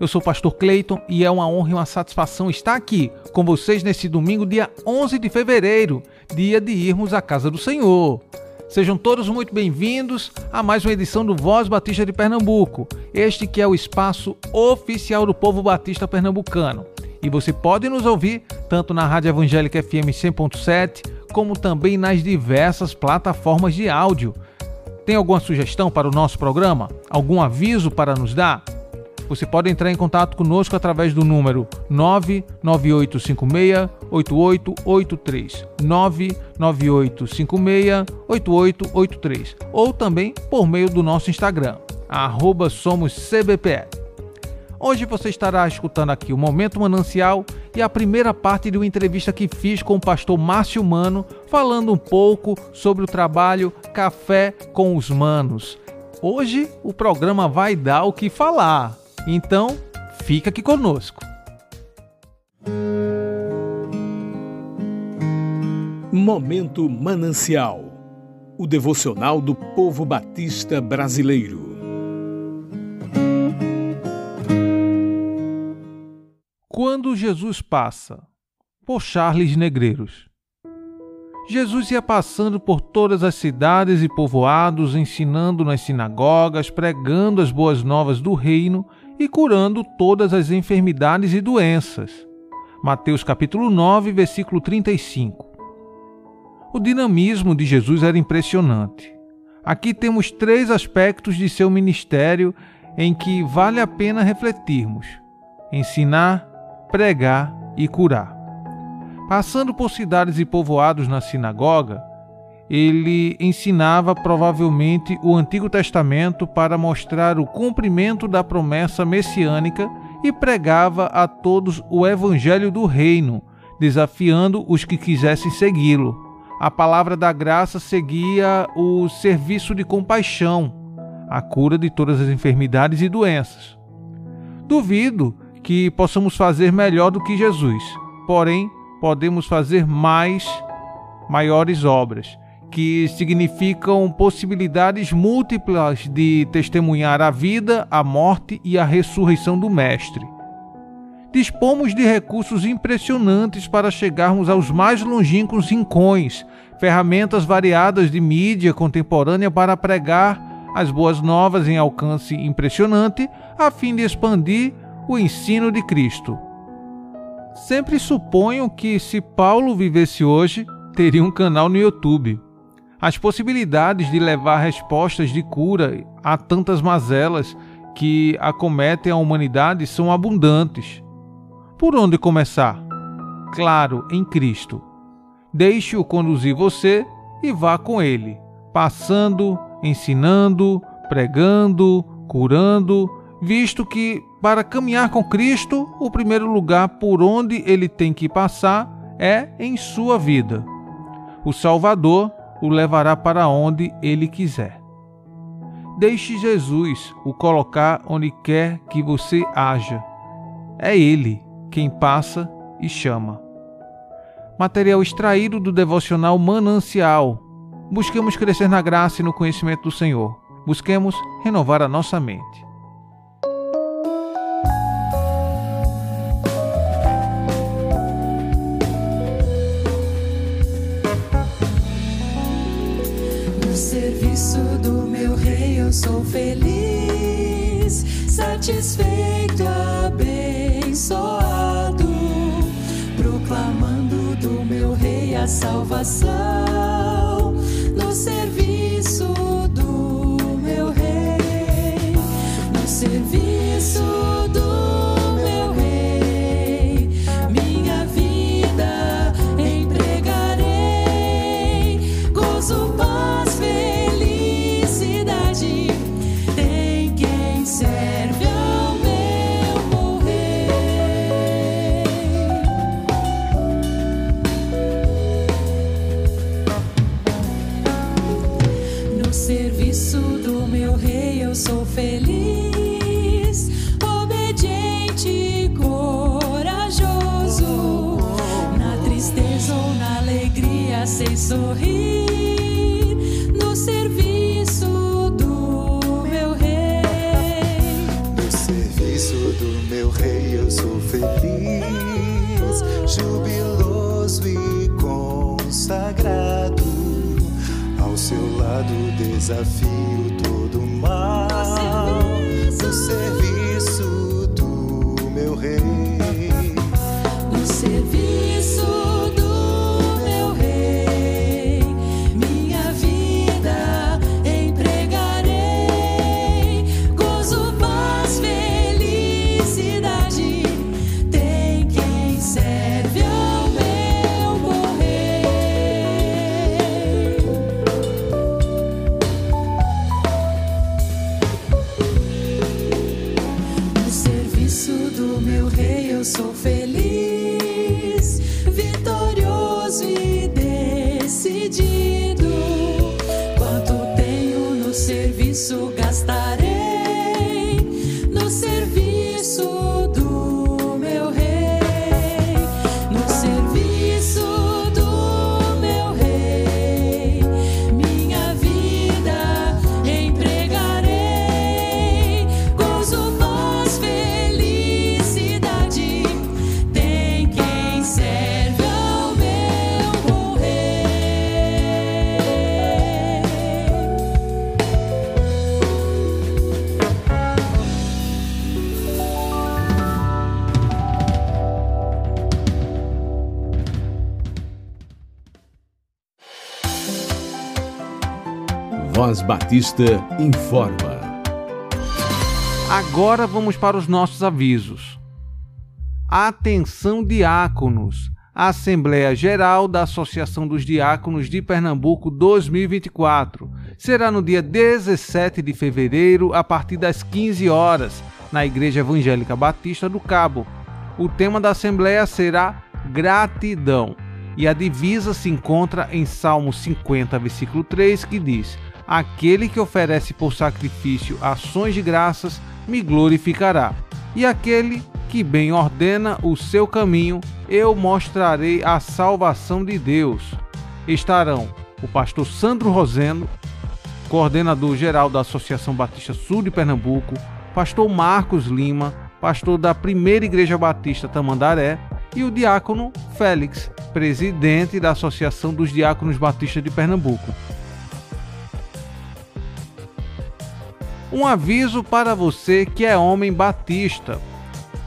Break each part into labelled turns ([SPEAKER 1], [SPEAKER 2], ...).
[SPEAKER 1] Eu sou o pastor Cleiton e é uma honra e uma satisfação estar aqui com vocês nesse domingo, dia 11 de fevereiro, dia de irmos à casa do Senhor. Sejam todos muito bem-vindos a mais uma edição do Voz Batista de Pernambuco, este que é o espaço oficial do povo batista pernambucano. E você pode nos ouvir tanto na Rádio Evangélica FM 100.7, como também nas diversas plataformas de áudio. Tem alguma sugestão para o nosso programa? Algum aviso para nos dar? Você pode entrar em contato conosco através do número 998568883, 998568883, ou também por meio do nosso Instagram, @somoscbpe. Hoje você estará escutando aqui o Momento Manancial e a primeira parte de uma entrevista que fiz com o pastor Márcio Mano, falando um pouco sobre o trabalho Café com os Manos. Hoje o programa vai dar o que falar. Então, fica aqui conosco.
[SPEAKER 2] Momento Manancial o devocional do povo batista brasileiro.
[SPEAKER 1] Quando Jesus passa, por Charles Negreiros. Jesus ia passando por todas as cidades e povoados, ensinando nas sinagogas, pregando as boas novas do reino e curando todas as enfermidades e doenças. Mateus capítulo 9, versículo 35. O dinamismo de Jesus era impressionante. Aqui temos três aspectos de seu ministério em que vale a pena refletirmos: ensinar, pregar e curar. Passando por cidades e povoados na sinagoga, ele ensinava provavelmente o Antigo Testamento para mostrar o cumprimento da promessa messiânica e pregava a todos o Evangelho do Reino, desafiando os que quisessem segui-lo. A palavra da graça seguia o serviço de compaixão, a cura de todas as enfermidades e doenças. Duvido que possamos fazer melhor do que Jesus, porém, podemos fazer mais, maiores obras que significam possibilidades múltiplas de testemunhar a vida, a morte e a ressurreição do Mestre. Dispomos de recursos impressionantes para chegarmos aos mais longínquos rincões, ferramentas variadas de mídia contemporânea para pregar as boas novas em alcance impressionante, a fim de expandir o ensino de Cristo. Sempre suponho que, se Paulo vivesse hoje, teria um canal no YouTube. As possibilidades de levar respostas de cura a tantas mazelas que acometem a humanidade são abundantes. Por onde começar? Claro, em Cristo. Deixe-o conduzir você e vá com ele, passando, ensinando, pregando, curando, visto que, para caminhar com Cristo, o primeiro lugar por onde ele tem que passar é em sua vida. O Salvador o levará para onde ele quiser. Deixe Jesus o colocar onde quer que você haja. É ele quem passa e chama. Material extraído do devocional Manancial. Busquemos crescer na graça e no conhecimento do Senhor. Busquemos renovar a nossa mente.
[SPEAKER 3] Eu sou feliz, satisfeito, abençoado, proclamando do meu Rei a salvação no serviço do meu Rei, no serviço do
[SPEAKER 2] Batista informa.
[SPEAKER 1] Agora vamos para os nossos avisos. Atenção, diáconos! A Assembleia Geral da Associação dos Diáconos de Pernambuco 2024 será no dia 17 de fevereiro, a partir das 15 horas, na Igreja Evangélica Batista do Cabo. O tema da Assembleia será Gratidão. E a divisa se encontra em Salmo 50, versículo 3, que diz: Aquele que oferece por sacrifício ações de graças me glorificará. E aquele que bem ordena o seu caminho, eu mostrarei a salvação de Deus. Estarão o pastor Sandro Roseno, coordenador geral da Associação Batista Sul de Pernambuco, pastor Marcos Lima, pastor da Primeira Igreja Batista Tamandaré, e o diácono Félix, presidente da Associação dos Diáconos Batistas de Pernambuco. Um aviso para você que é homem batista.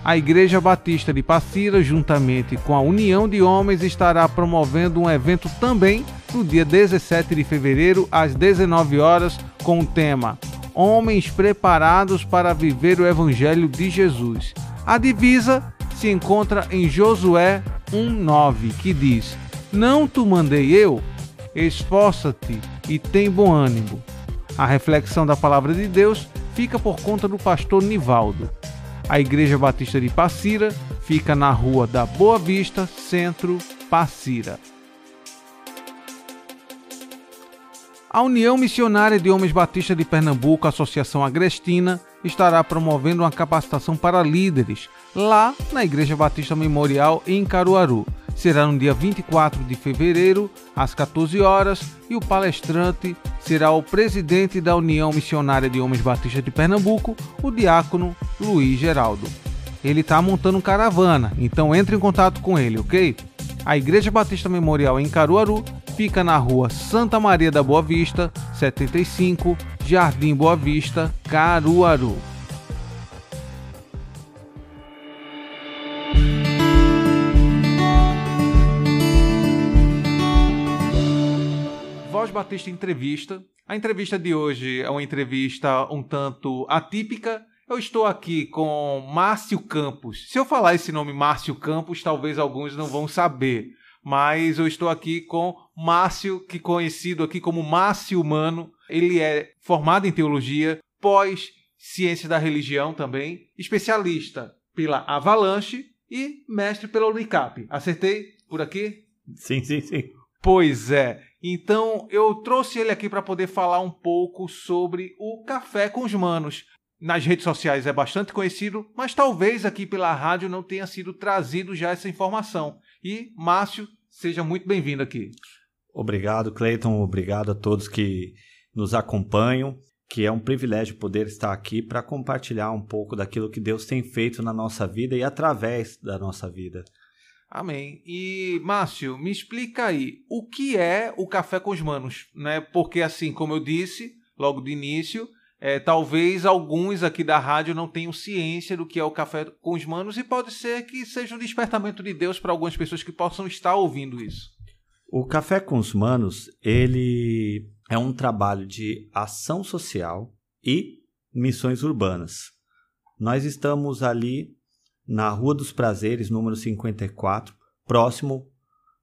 [SPEAKER 1] A Igreja Batista de Passira, juntamente com a União de Homens, estará promovendo um evento também no dia 17 de fevereiro, às 19 horas, com o tema Homens preparados para viver o Evangelho de Jesus. A divisa se encontra em Josué 1:9, que diz: Não tu mandei eu? Esforça-te e tem bom ânimo. A reflexão da palavra de Deus fica por conta do pastor Nivaldo. A Igreja Batista de Passira fica na rua da Boa Vista, centro Passira. A União Missionária de Homens Batistas de Pernambuco, Associação Agrestina, estará promovendo uma capacitação para líderes lá na Igreja Batista Memorial em Caruaru. Será no dia 24 de fevereiro, às 14 horas, e o palestrante será o presidente da União Missionária de Homens Batistas de Pernambuco, o diácono Luiz Geraldo. Ele está montando caravana, então entre em contato com ele, ok? A Igreja Batista Memorial em Caruaru fica na rua Santa Maria da Boa Vista, 75, Jardim Boa Vista, Caruaru. Batista Entrevista. A entrevista de hoje é uma entrevista um tanto atípica. Eu estou aqui com Márcio Campos. Se eu falar esse nome Márcio Campos, talvez alguns não vão saber. Mas eu estou aqui com Márcio, que conhecido aqui como Márcio Humano. Ele é formado em teologia, pós ciência da religião também, especialista pela Avalanche e mestre pela Unicap. Acertei por aqui?
[SPEAKER 4] Sim, sim, sim.
[SPEAKER 1] Pois é. Então eu trouxe ele aqui para poder falar um pouco sobre o Café com os Manos. Nas redes sociais é bastante conhecido, mas talvez aqui pela rádio não tenha sido trazido já essa informação. E Márcio, seja muito bem-vindo aqui.
[SPEAKER 4] Obrigado, Cleiton. Obrigado a todos que nos acompanham, que é um privilégio poder estar aqui para compartilhar um pouco daquilo que Deus tem feito na nossa vida e através da nossa vida.
[SPEAKER 1] Amém. E, Márcio, me explica aí, o que é o Café com os Manos? Né? Porque, assim, como eu disse logo de início, é, talvez alguns aqui da rádio não tenham ciência do que é o Café com os Manos e pode ser que seja um despertamento de Deus para algumas pessoas que possam estar ouvindo isso.
[SPEAKER 4] O Café com os Manos, ele é um trabalho de ação social e missões urbanas. Nós estamos ali na Rua dos Prazeres, número 54, próximo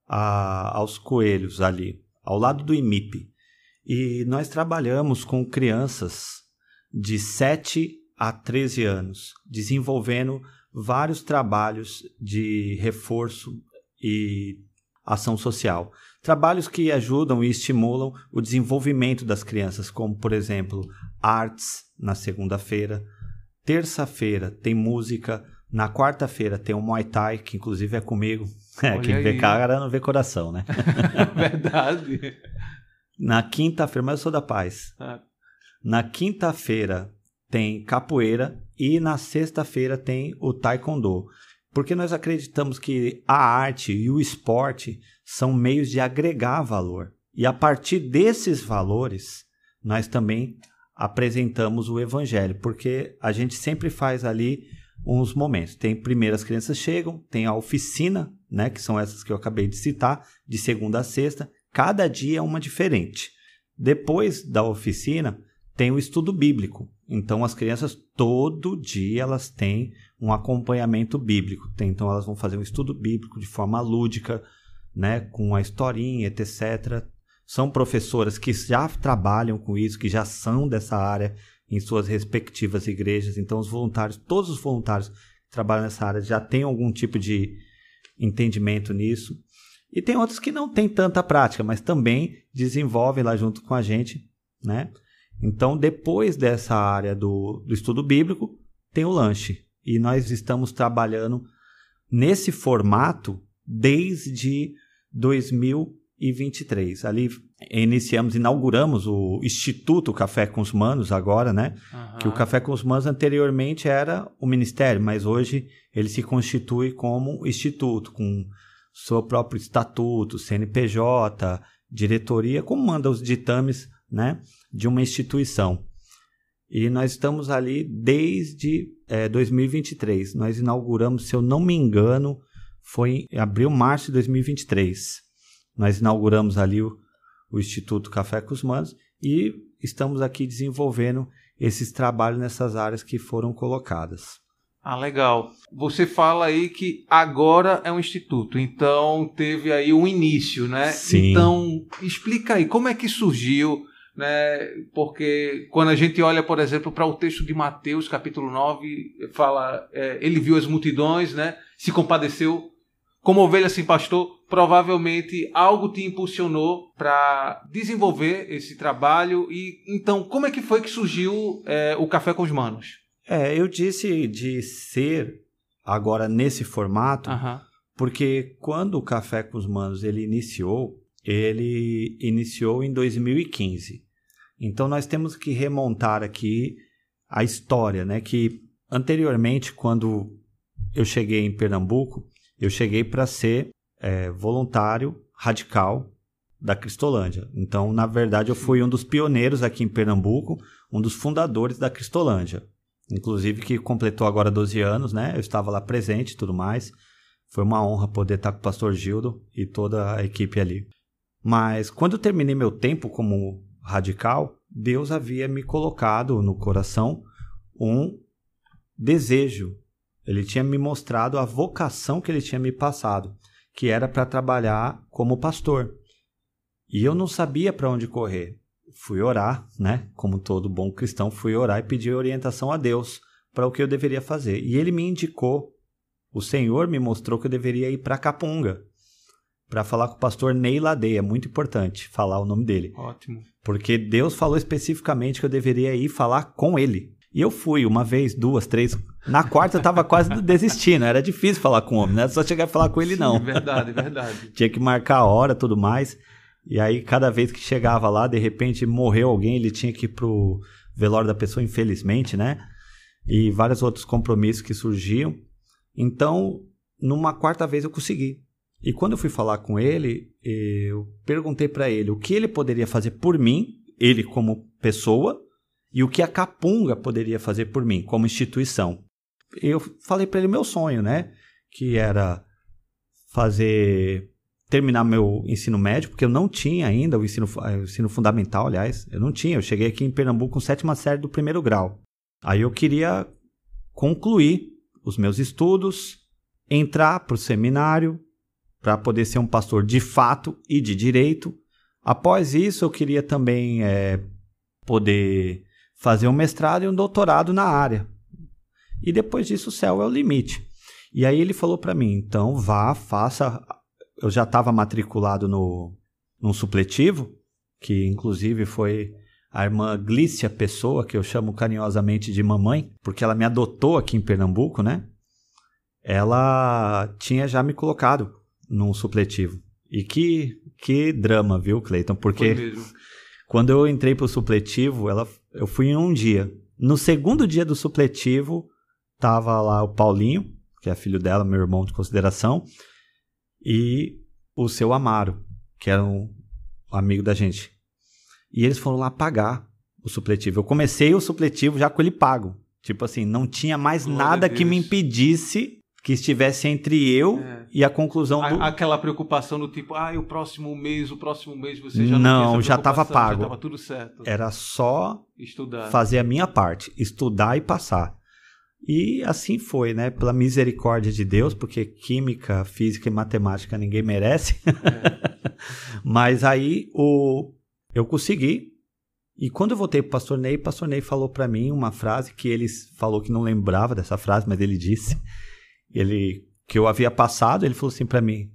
[SPEAKER 4] a, aos Coelhos ali, ao lado do IMIP. E nós trabalhamos com crianças de 7 a 13 anos, desenvolvendo vários trabalhos de reforço e ação social. Trabalhos que ajudam e estimulam o desenvolvimento das crianças, como, por exemplo, artes na segunda-feira. Terça-feira tem música. Na quarta-feira tem o Muay Thai, que inclusive é comigo. É, quem vê
[SPEAKER 1] aí.
[SPEAKER 4] cara não vê coração, né?
[SPEAKER 1] Verdade.
[SPEAKER 4] Na quinta-feira, mas eu sou da paz.
[SPEAKER 1] Ah.
[SPEAKER 4] Na quinta-feira tem capoeira e na sexta-feira tem o taekwondo. Porque nós acreditamos que a arte e o esporte são meios de agregar valor. E a partir desses valores, nós também apresentamos o evangelho, porque a gente sempre faz ali uns momentos. Tem primeiro as crianças chegam, tem a oficina, né, que são essas que eu acabei de citar, de segunda a sexta, cada dia é uma diferente. Depois da oficina, tem o estudo bíblico. Então as crianças todo dia elas têm um acompanhamento bíblico. Então elas vão fazer um estudo bíblico de forma lúdica, né, com a historinha, etc. São professoras que já trabalham com isso, que já são dessa área em suas respectivas igrejas. Então os voluntários, todos os voluntários que trabalham nessa área já têm algum tipo de entendimento nisso. E tem outros que não têm tanta prática, mas também desenvolvem lá junto com a gente, né? Então, depois dessa área do, do estudo bíblico, tem o lanche. E nós estamos trabalhando nesse formato desde 2023. Ali iniciamos, inauguramos o Instituto Café com os Manos agora, né? Que o Café com os Manos anteriormente era o ministério, mas hoje ele se constitui como instituto, com seu próprio estatuto, CNPJ, diretoria, como manda os ditames, né, de uma instituição. E nós estamos ali desde eh, 2023. Nós inauguramos, se eu não me engano, foi em abril, março de 2023. Nós inauguramos ali o, o Instituto Café com os Manos e estamos aqui desenvolvendo esses trabalhos nessas áreas que foram colocadas.
[SPEAKER 1] Ah, legal. Você fala aí que agora é um instituto, então teve aí um início, né?
[SPEAKER 4] Sim.
[SPEAKER 1] Então, explica aí, como é que surgiu, né? Porque quando a gente olha, por exemplo, para o texto de Mateus, capítulo 9, fala, é, ele viu as multidões, né? Se compadeceu, como ovelha sem pastor, provavelmente algo te impulsionou para desenvolver esse trabalho. E então, como é que foi que surgiu é, o Café com os Manos?
[SPEAKER 4] É, eu disse de ser agora nesse formato,
[SPEAKER 1] Aham.
[SPEAKER 4] porque quando o Café com os Manos ele iniciou, ele iniciou em 2015. Então nós temos que remontar aqui a história, né? Que anteriormente, quando eu cheguei em Pernambuco, eu cheguei para ser é, voluntário radical da Cristolândia. Então, na verdade, eu fui um dos pioneiros aqui em Pernambuco, um dos fundadores da Cristolândia. Inclusive que completou agora 12 anos, né? Eu estava lá presente e tudo mais. Foi uma honra poder estar com o pastor Gildo e toda a equipe ali. Mas quando eu terminei meu tempo como radical, Deus havia me colocado no coração um desejo. Ele tinha me mostrado a vocação que ele tinha me passado, que era para trabalhar como pastor. E eu não sabia para onde correr. Fui orar, né? Como todo bom cristão, fui orar e pedir orientação a Deus para o que eu deveria fazer. E ele me indicou, o Senhor me mostrou que eu deveria ir para Capunga, para falar com o pastor Ney Ladeia. É muito importante falar o nome dele.
[SPEAKER 1] Ótimo.
[SPEAKER 4] Porque Deus falou especificamente que eu deveria ir falar com ele. E eu fui uma vez, duas, três. Na quarta eu tava quase desistindo. Era difícil falar com o homem, não era só chegar e falar com ele, não.
[SPEAKER 1] Sim, verdade, verdade.
[SPEAKER 4] Tinha que marcar a hora tudo mais. E aí, cada vez que chegava lá, de repente morreu alguém, ele tinha que ir pro velório da pessoa, infelizmente, né? E vários outros compromissos que surgiam. Então, numa quarta vez eu consegui. E quando eu fui falar com ele, eu perguntei para ele o que ele poderia fazer por mim, ele como pessoa, e o que a Capunga poderia fazer por mim como instituição. Eu falei para ele meu sonho, né? Que era fazer terminar meu ensino médio, porque eu não tinha ainda o ensino, o ensino fundamental, aliás, eu não tinha. Eu cheguei aqui em Pernambuco com sétima série do primeiro grau. Aí eu queria concluir os meus estudos, entrar para o seminário, para poder ser um pastor de fato e de direito. Após isso, eu queria também é, poder fazer um mestrado e um doutorado na área. E depois disso, o céu é o limite. E aí ele falou para mim: então vá, faça. Eu já estava matriculado no, num supletivo, que inclusive foi a irmã Glícia Pessoa, que eu chamo carinhosamente de mamãe, porque ela me adotou aqui em Pernambuco, né? Ela tinha já me colocado num supletivo. E que, que drama, viu, Cleiton? Porque quando eu entrei pro supletivo, ela, eu fui em um dia. No segundo dia do supletivo, tava lá o Paulinho, que é filho dela, meu irmão de consideração, e o seu Amaro, que era um amigo da gente. E eles foram lá pagar o supletivo. Eu comecei o supletivo já com ele pago. Tipo assim, não tinha mais
[SPEAKER 1] Glória
[SPEAKER 4] nada que me impedisse que estivesse entre eu
[SPEAKER 1] É.
[SPEAKER 4] e a conclusão do.
[SPEAKER 1] A- aquela preocupação do tipo, ah, o próximo mês, o próximo mês você já não,
[SPEAKER 4] Não, já tava
[SPEAKER 1] preocupação,
[SPEAKER 4] pago.
[SPEAKER 1] Já tava tudo certo.
[SPEAKER 4] Era só
[SPEAKER 1] Estudar.
[SPEAKER 4] fazer a minha parte, estudar e passar. E assim foi, né? Pela misericórdia de Deus, porque química, física e matemática ninguém merece. Mas aí o eu consegui. E quando eu voltei pro pastor Ney, o pastor Ney falou para mim uma frase que ele falou que não lembrava dessa frase, mas ele disse. Ele que eu havia passado, ele falou assim para mim: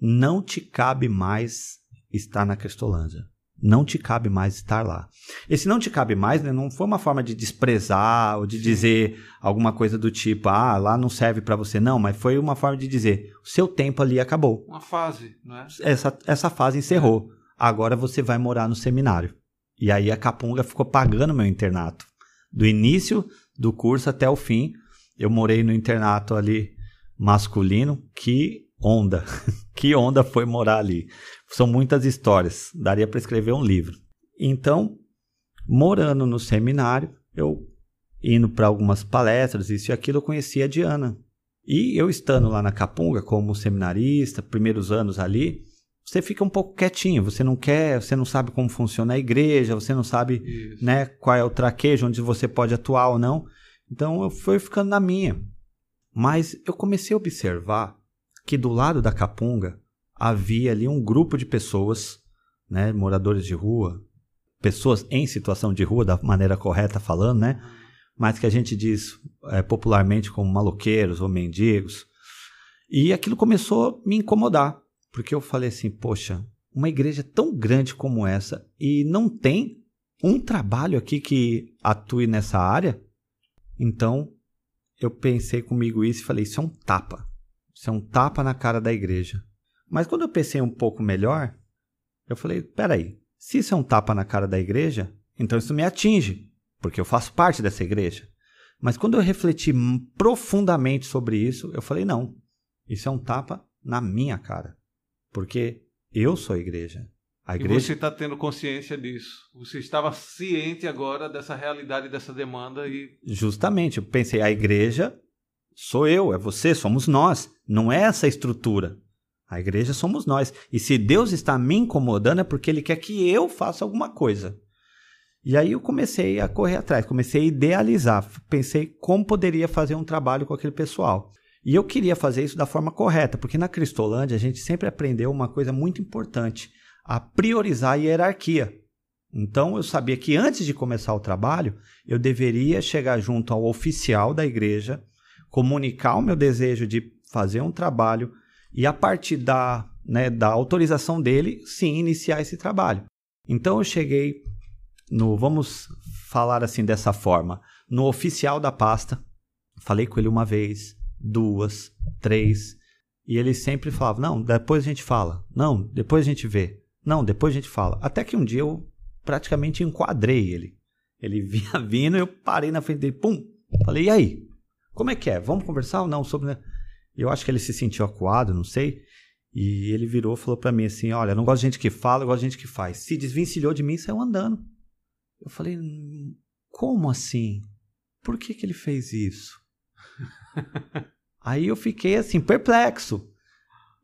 [SPEAKER 4] "Não te cabe mais estar na Cristolândia. Não te cabe mais estar lá." Esse não te cabe mais, né, não foi uma forma de desprezar ou de dizer alguma coisa do tipo, ah, lá não serve para você. Não, mas foi uma forma de dizer, o seu tempo ali acabou.
[SPEAKER 1] Uma fase, não é?
[SPEAKER 4] Essa, essa fase encerrou. Agora você vai morar no seminário. E aí a Capunga ficou pagando meu internato. Do início do curso até o fim, eu morei no internato ali masculino. Que onda! que onda foi morar ali. São muitas histórias. Daria para escrever um livro. Então, morando no seminário, eu indo para algumas palestras, isso e aquilo, eu conheci a Diana. E eu estando lá na Capunga como seminarista, primeiros anos ali, você fica um pouco quietinho, você não quer, você não sabe como funciona a igreja, você não sabe
[SPEAKER 1] Isso.
[SPEAKER 4] né, qual é o traquejo, onde você pode atuar ou não. Então eu fui ficando na minha. Mas eu comecei a observar que do lado da Capunga havia ali um grupo de pessoas, né, moradores de rua, pessoas em situação de rua, da maneira correta falando, né? Mas que a gente diz é, popularmente como maloqueiros ou mendigos. E aquilo começou a me incomodar, porque eu falei assim, poxa, uma igreja tão grande como essa e não tem um trabalho aqui que atue nessa área? Então, eu pensei comigo isso e falei, isso é um tapa. Isso é um tapa na cara da igreja. Mas quando eu pensei um pouco melhor, eu falei, peraí, se isso é um tapa na cara da igreja, então isso me atinge, porque eu faço parte dessa igreja. Mas quando eu refleti profundamente sobre isso, eu falei, não, isso é um tapa na minha cara, porque eu sou a igreja.
[SPEAKER 1] E você está tendo consciência disso. Você estava ciente agora dessa realidade, dessa demanda e
[SPEAKER 4] Justamente, eu pensei, a igreja sou eu, é você, somos nós. Não é essa estrutura. A igreja somos nós. E se Deus está me incomodando é porque Ele quer que eu faça alguma coisa. E aí eu comecei a correr atrás, comecei a idealizar. Pensei como poderia fazer um trabalho com aquele pessoal. E eu queria fazer isso da forma correta, porque na Cristolândia a gente sempre aprendeu uma coisa muito importante: a priorizar a hierarquia. Então eu sabia que antes de começar o trabalho, eu deveria chegar junto ao oficial da igreja, comunicar o meu desejo de fazer um trabalho e a partir da, né, da autorização dele, sim, iniciar esse trabalho. Então eu cheguei no, vamos falar assim dessa forma, no oficial da pasta, falei com ele uma vez, duas, três, e ele sempre falava: "Não, depois a gente fala. Não, depois a gente vê. Não, depois a gente fala. Até que um dia eu praticamente enquadrei ele. Ele vinha vindo, eu parei na frente dele, pum. Falei, e aí? Como é que é? Vamos conversar ou não sobre. Eu acho que ele se sentiu acuado, não sei. E ele virou e falou pra mim assim: Olha, não gosto de gente que fala, eu gosto de gente que faz. Se desvencilhou de mim e saiu andando. Eu falei: "Hum, Como assim? Por que, que ele fez isso? Aí eu fiquei assim, perplexo.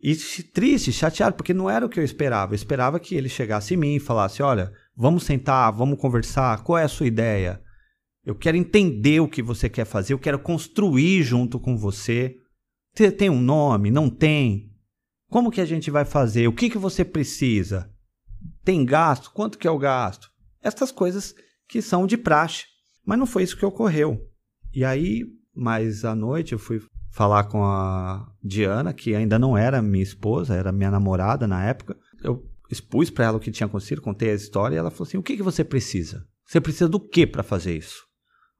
[SPEAKER 4] E triste, chateado, porque não era o que eu esperava. Eu esperava que ele chegasse em mim e falasse: Olha, vamos sentar, vamos conversar, qual é a sua ideia? Eu quero entender o que você quer fazer, eu quero construir junto com você. Você tem um nome? Não tem? Como que a gente vai fazer? O que, que você precisa? Tem gasto? Quanto que é o gasto? Essas coisas que são de praxe. Mas não foi isso que ocorreu. E aí, mais à noite, eu fui falar com a Diana, que ainda não era minha esposa, era minha namorada na época. Eu expus para ela o que tinha acontecido, contei a história e ela falou assim: "O que que você precisa? Você precisa do que para fazer isso?"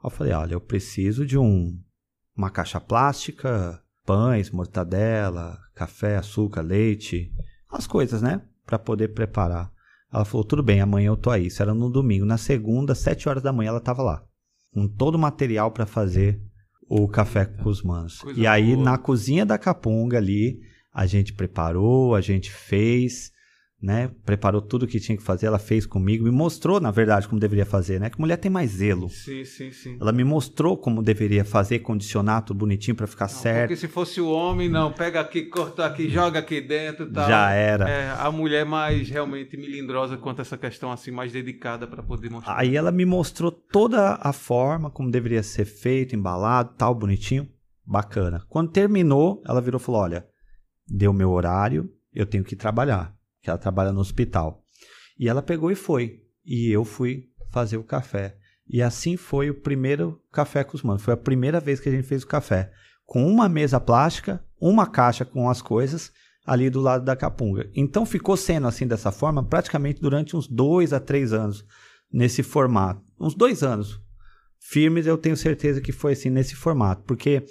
[SPEAKER 4] Eu falei: "Olha, eu preciso de um uma caixa plástica, pães, mortadela, café, açúcar, leite, as coisas, né, para poder preparar." Ela falou: "Tudo bem, amanhã eu tô aí." Isso era no domingo, na segunda, sete horas da manhã ela estava lá, com todo o material para fazer o café com os manos.
[SPEAKER 1] Coisa
[SPEAKER 4] E aí
[SPEAKER 1] boa.
[SPEAKER 4] na cozinha da Capunga ali, a gente preparou, a gente fez, né? Preparou tudo que tinha que fazer, ela fez comigo, me mostrou, na verdade, como deveria fazer, né? Que mulher tem mais zelo.
[SPEAKER 1] Sim, sim, sim.
[SPEAKER 4] Ela me mostrou como deveria fazer, condicionar tudo bonitinho para ficar
[SPEAKER 1] Não,
[SPEAKER 4] certo.
[SPEAKER 1] Porque se fosse o homem, não, pega aqui, corta aqui, joga aqui dentro e tal.
[SPEAKER 4] Já era.
[SPEAKER 1] É, a mulher mais realmente melindrosa quanto a essa questão, assim, mais dedicada para poder mostrar.
[SPEAKER 4] Aí ela me mostrou toda a forma como deveria ser feito, embalado, tal, bonitinho, bacana. Quando terminou, ela virou e falou: "Olha, deu meu horário, eu tenho que trabalhar, que ela trabalha no hospital". E ela pegou e foi, e eu fui fazer o café. E assim foi o primeiro café com os manos. Foi a primeira vez que a gente fez o café com uma mesa plástica, uma caixa com as coisas ali do lado da capunga. Então ficou sendo assim dessa forma praticamente durante uns dois a três anos nesse formato. Uns dois anos firmes, eu tenho certeza que foi assim nesse formato, porque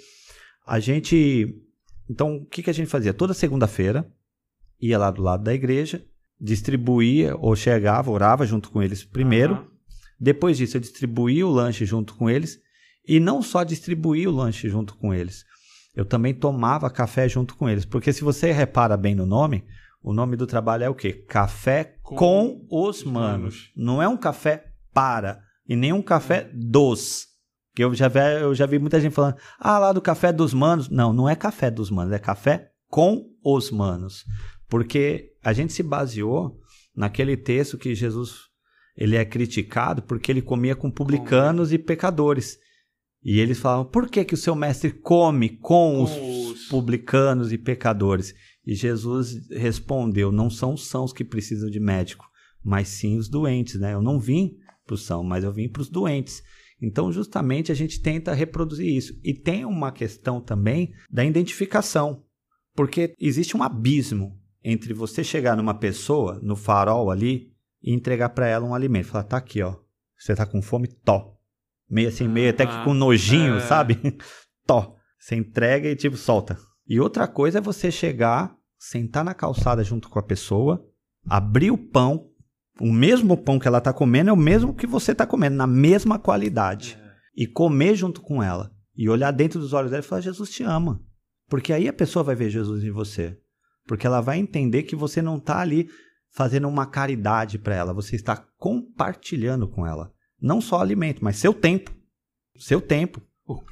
[SPEAKER 4] a gente. Então, o que, que a gente fazia? Toda segunda-feira ia lá do lado da igreja, distribuía ou chegava, orava junto com eles primeiro.
[SPEAKER 1] Aham.
[SPEAKER 4] Depois disso, eu distribuía o lanche junto com eles. E não só distribuía o lanche junto com eles, eu também tomava café junto com eles. Porque se você repara bem no nome, o nome do trabalho é o quê? Café com,
[SPEAKER 1] Com
[SPEAKER 4] os
[SPEAKER 1] os
[SPEAKER 4] manos.
[SPEAKER 1] manos.
[SPEAKER 4] Não é um café para e nem um café dos. Que eu já, vi, eu já vi muita gente falando, ah, lá do café dos manos. Não, não é café dos manos, é café com os manos. Porque a gente se baseou naquele texto que Jesus ele é criticado porque ele comia com publicanos e pecadores. E eles falavam, por que, que o seu mestre come com,
[SPEAKER 1] Com
[SPEAKER 4] os,
[SPEAKER 1] os-
[SPEAKER 4] publicanos e pecadores? E Jesus respondeu, não são os sãos que precisam de médico, mas sim os doentes, né? Eu não vim para os são, mas eu vim para os doentes. Então, justamente, a gente tenta reproduzir isso. E tem uma questão também da identificação. Porque existe um abismo entre você chegar numa pessoa, no farol ali, e entregar para ela um alimento. Falar, tá aqui, ó. Você tá com fome? Tó. Meio assim, meio até que
[SPEAKER 1] Ah,
[SPEAKER 4] com nojinho,
[SPEAKER 1] é.
[SPEAKER 4] sabe? Tó. Você entrega e tipo, solta. E outra coisa é você chegar, sentar na calçada junto com a pessoa, abrir o pão, o mesmo pão que ela tá comendo é o mesmo que você tá comendo, na mesma qualidade. E comer junto com ela. E olhar dentro dos olhos dela e falar: Jesus te ama. Porque aí a pessoa vai ver Jesus em você. Porque ela vai entender que você não está ali fazendo uma caridade para ela, você está compartilhando com ela. Não só alimento, mas seu tempo. Seu tempo.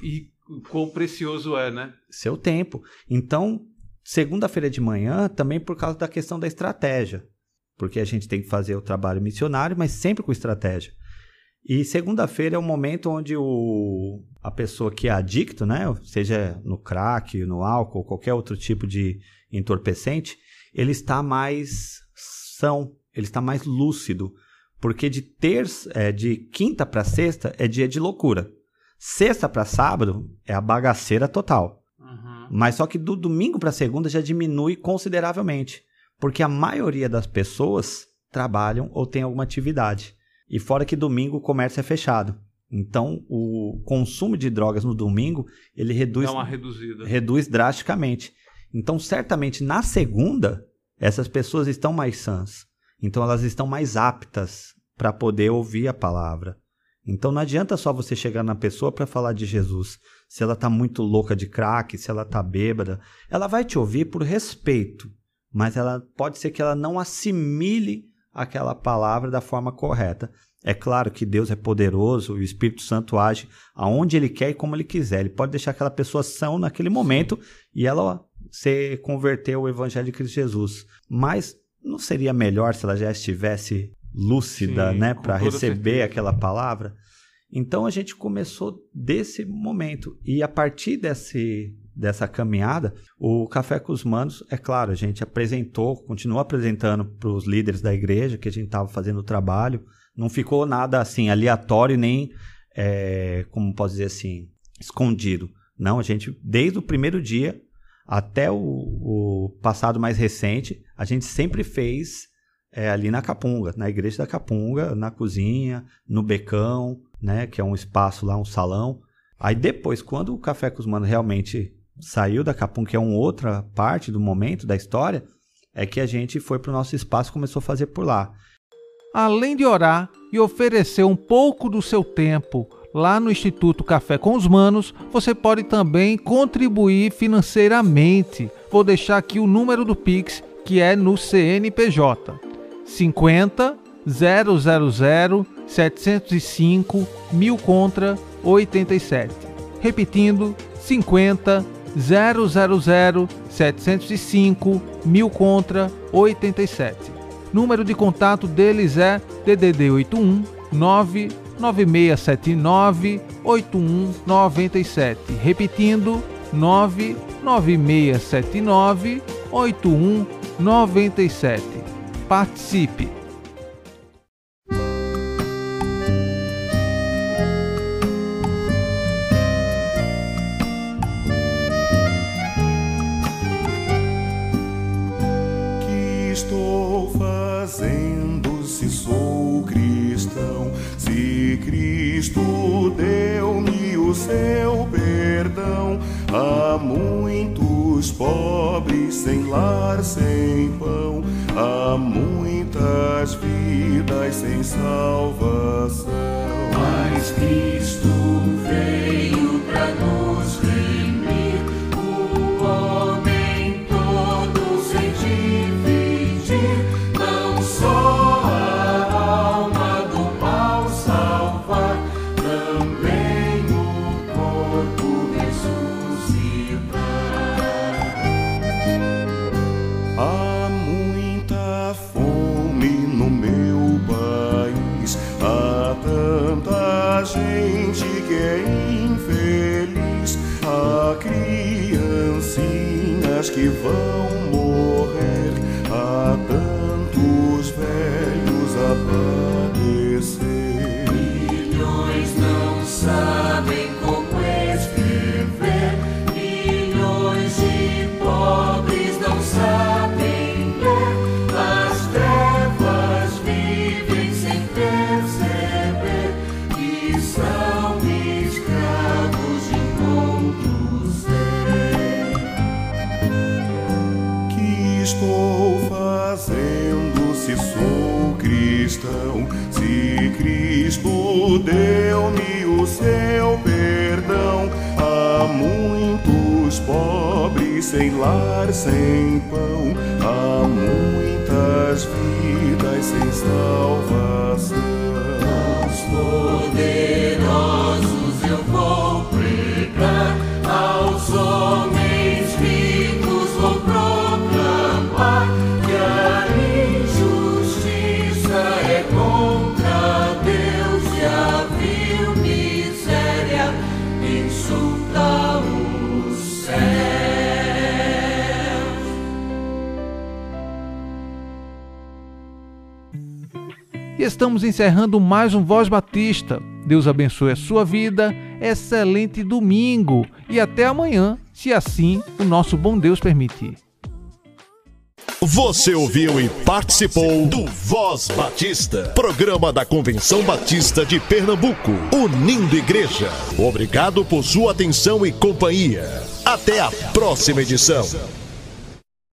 [SPEAKER 1] E o quão precioso é, né?
[SPEAKER 4] Seu tempo. Então, segunda-feira de manhã, também por causa da questão da estratégia. Porque a gente tem que fazer o trabalho missionário, mas sempre com estratégia. E segunda-feira é o momento onde o, a pessoa que é adicto, né, seja no crack, no álcool, qualquer outro tipo de entorpecente, ele está mais são, ele está mais lúcido. Porque de terça, é, de quinta para sexta é dia de loucura. Sexta para sábado é a bagaceira total.
[SPEAKER 1] Uhum.
[SPEAKER 4] Mas só que do domingo para segunda já diminui consideravelmente, porque a maioria das pessoas trabalham ou tem alguma atividade. E fora que domingo o comércio é fechado. Então, o consumo de drogas no domingo, ele reduz
[SPEAKER 1] Dá uma reduzida.
[SPEAKER 4] reduz drasticamente. Então, certamente na segunda, essas pessoas estão mais sãs. Então elas estão mais aptas para poder ouvir a palavra. Então não adianta só você chegar na pessoa para falar de Jesus. Se ela está muito louca de crack, se ela está bêbada, ela vai te ouvir por respeito, mas ela pode ser que ela não assimile aquela palavra da forma correta. É claro que Deus é poderoso e o Espírito Santo age aonde ele quer e como ele quiser. Ele pode deixar aquela pessoa são naquele momento e ela se converteu ao evangelho de Cristo Jesus. Mas não seria melhor se ela já estivesse lúcida,
[SPEAKER 1] Sim,
[SPEAKER 4] né, para receber
[SPEAKER 1] certeza.
[SPEAKER 4] aquela palavra? Então a gente começou desse momento e a partir desse dessa caminhada, o Café com os Manos, é claro, a gente apresentou, continuou apresentando para os líderes da igreja que a gente estava fazendo o trabalho, não ficou nada assim aleatório nem, é, como posso dizer assim, escondido. Não, a gente, desde o primeiro dia até o, o passado mais recente, a gente sempre fez é, ali na Capunga, na igreja da Capunga, na cozinha, no Becão, né, que é um espaço lá, um salão. Aí depois, quando o Café com os Manos realmente saiu da Capunga, que é uma outra parte do momento da história, é que a gente foi para o nosso espaço e começou a fazer por lá.
[SPEAKER 1] Além de orar e oferecer um pouco do seu tempo lá no Instituto Café com os Manos, você pode também contribuir financeiramente. Vou deixar aqui o número do Pix, que é no CNPJ: 50 000 705 1000 contra 87. Repetindo: 50 000 705 1000 contra 87. Número de contato deles é DDD 81 99679 8197. Repetindo, 99679 8197. Participe!
[SPEAKER 5] Cristo deu-me o seu perdão, há muitos pobres sem lar, sem pão, há muitas vidas sem salvação. Mas Cristo gente que é infeliz, há criancinhas que vão morrer, sem pão, há muitas vidas sem salvação.
[SPEAKER 1] Estamos encerrando mais um Voz Batista. Deus abençoe a sua vida, excelente domingo e até amanhã, se assim o nosso bom Deus permitir.
[SPEAKER 2] Você ouviu e participou do Voz Batista, programa da Convenção Batista de Pernambuco, unindo igreja. Obrigado por sua atenção e companhia. Até a próxima edição.